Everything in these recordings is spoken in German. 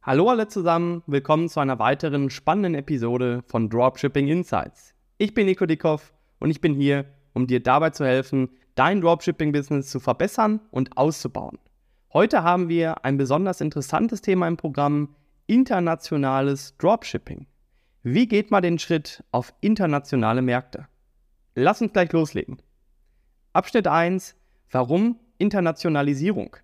Hallo alle zusammen, willkommen zu einer weiteren spannenden Episode von Dropshipping Insights. Ich bin Nico Dickhoff und ich bin hier, um dir dabei zu helfen, dein Dropshipping-Business zu verbessern und auszubauen. Heute haben wir ein besonders interessantes Thema im Programm, internationales Dropshipping. Wie geht man den Schritt auf internationale Märkte? Lass uns gleich loslegen. Abschnitt 1. Warum Internationalisierung?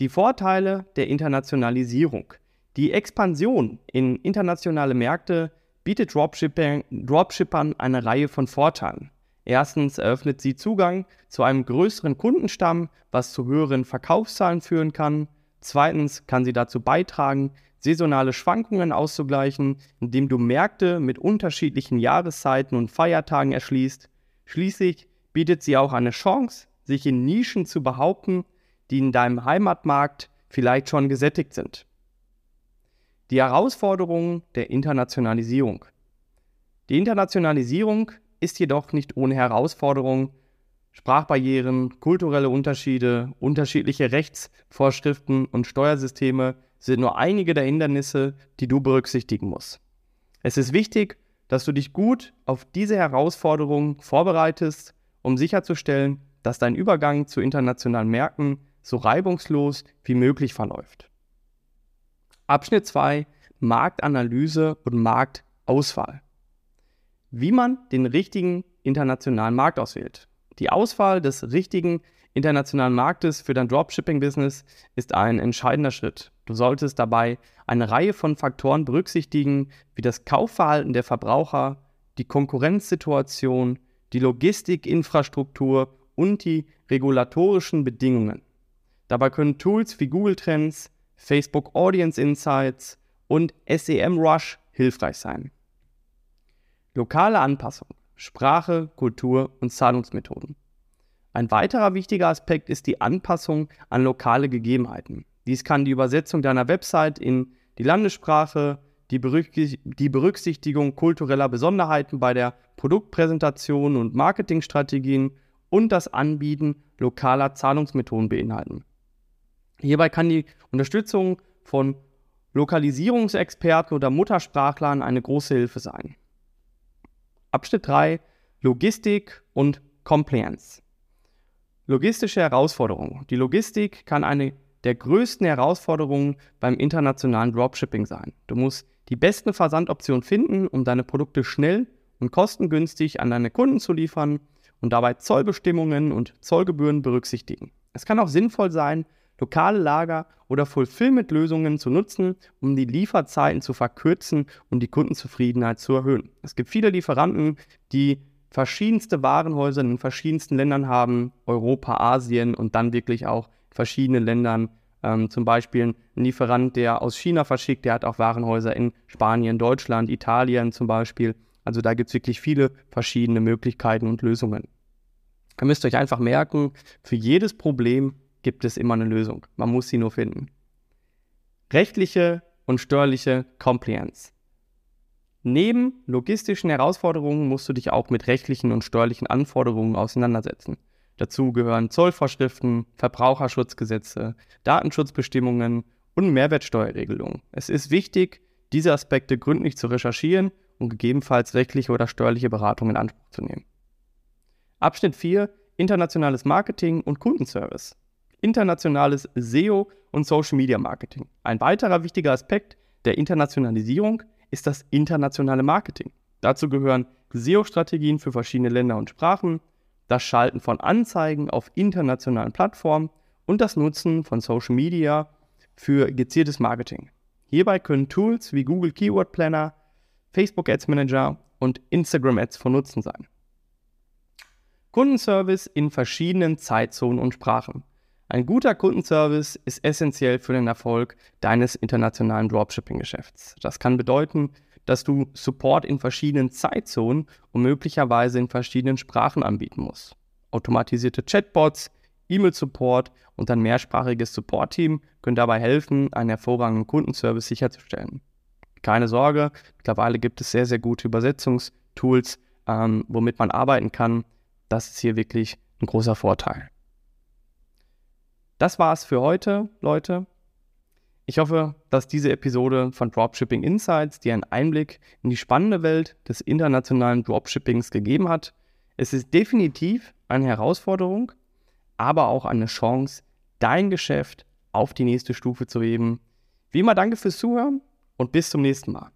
Die Vorteile der Internationalisierung. Die Expansion in internationale Märkte bietet Dropshippern eine Reihe von Vorteilen. Erstens eröffnet sie Zugang zu einem größeren Kundenstamm, was zu höheren Verkaufszahlen führen kann. Zweitens kann sie dazu beitragen, saisonale Schwankungen auszugleichen, indem du Märkte mit unterschiedlichen Jahreszeiten und Feiertagen erschließt. Schließlich bietet sie auch eine Chance, sich in Nischen zu behaupten, die in deinem Heimatmarkt vielleicht schon gesättigt sind. Die Herausforderungen der Internationalisierung. Die Internationalisierung ist jedoch nicht ohne Herausforderungen. Sprachbarrieren, kulturelle Unterschiede, unterschiedliche Rechtsvorschriften und Steuersysteme sind nur einige der Hindernisse, die du berücksichtigen musst. Es ist wichtig, dass du dich gut auf diese Herausforderungen vorbereitest, um sicherzustellen, dass dein Übergang zu internationalen Märkten so reibungslos wie möglich verläuft. Abschnitt 2 Marktanalyse und Marktauswahl wie man den richtigen internationalen Markt auswählt. Die Auswahl des richtigen internationalen Marktes für dein Dropshipping-Business ist ein entscheidender Schritt. Du solltest dabei eine Reihe von Faktoren berücksichtigen, wie das Kaufverhalten der Verbraucher, die Konkurrenzsituation, die Logistikinfrastruktur und die regulatorischen Bedingungen. Dabei können Tools wie Google Trends, Facebook Audience Insights und SEMrush hilfreich sein. Lokale Anpassung, Sprache, Kultur und Zahlungsmethoden. Ein weiterer wichtiger Aspekt ist die Anpassung an lokale Gegebenheiten. Dies kann die Übersetzung deiner Website in die Landessprache, die, Berücksichtigung kultureller Besonderheiten bei der Produktpräsentation und Marketingstrategien und das Anbieten lokaler Zahlungsmethoden beinhalten. Hierbei kann die Unterstützung von Lokalisierungsexperten oder Muttersprachlern eine große Hilfe sein. Abschnitt 3 Logistik und Compliance. Logistische Herausforderungen. Die Logistik kann eine der größten Herausforderungen beim internationalen Dropshipping sein. Du musst die besten Versandoptionen finden, um deine Produkte schnell und kostengünstig an deine Kunden zu liefern und dabei Zollbestimmungen und Zollgebühren berücksichtigen. Es kann auch sinnvoll sein, lokale Lager oder Fulfillment-Lösungen zu nutzen, um die Lieferzeiten zu verkürzen und die Kundenzufriedenheit zu erhöhen. Es gibt viele Lieferanten, die verschiedenste Warenhäuser in verschiedensten Ländern haben, Europa, Asien und dann wirklich auch verschiedene Ländern. Ähm, zum Beispiel ein Lieferant, der aus China verschickt, der hat auch Warenhäuser in Spanien, Deutschland, Italien zum Beispiel. Also da gibt es wirklich viele verschiedene Möglichkeiten und Lösungen. Ihr müsst euch einfach merken, für jedes Problem gibt es immer eine Lösung. Man muss sie nur finden. Rechtliche und steuerliche Compliance. Neben logistischen Herausforderungen musst du dich auch mit rechtlichen und steuerlichen Anforderungen auseinandersetzen. Dazu gehören Zollvorschriften, Verbraucherschutzgesetze, Datenschutzbestimmungen und Mehrwertsteuerregelungen. Es ist wichtig, diese Aspekte gründlich zu recherchieren und gegebenenfalls rechtliche oder steuerliche Beratung in Anspruch zu nehmen. Abschnitt 4 Internationales Marketing und Kundenservice internationales SEO und Social Media Marketing. Ein weiterer wichtiger Aspekt der Internationalisierung ist das internationale Marketing. Dazu gehören SEO-Strategien für verschiedene Länder und Sprachen, das Schalten von Anzeigen auf internationalen Plattformen und das Nutzen von Social Media für gezieltes Marketing. Hierbei können Tools wie Google Keyword Planner, Facebook Ads Manager und Instagram Ads von Nutzen sein. Kundenservice in verschiedenen Zeitzonen und Sprachen. Ein guter Kundenservice ist essentiell für den Erfolg deines internationalen Dropshipping-Geschäfts. Das kann bedeuten, dass du Support in verschiedenen Zeitzonen und möglicherweise in verschiedenen Sprachen anbieten musst. Automatisierte Chatbots, E-Mail-Support und ein mehrsprachiges Support-Team können dabei helfen, einen hervorragenden Kundenservice sicherzustellen. Keine Sorge, mittlerweile gibt es sehr, sehr gute Übersetzungstools, ähm, womit man arbeiten kann. Das ist hier wirklich ein großer Vorteil. Das war's für heute, Leute. Ich hoffe, dass diese Episode von Dropshipping Insights dir einen Einblick in die spannende Welt des internationalen Dropshippings gegeben hat. Es ist definitiv eine Herausforderung, aber auch eine Chance, dein Geschäft auf die nächste Stufe zu heben. Wie immer danke fürs Zuhören und bis zum nächsten Mal.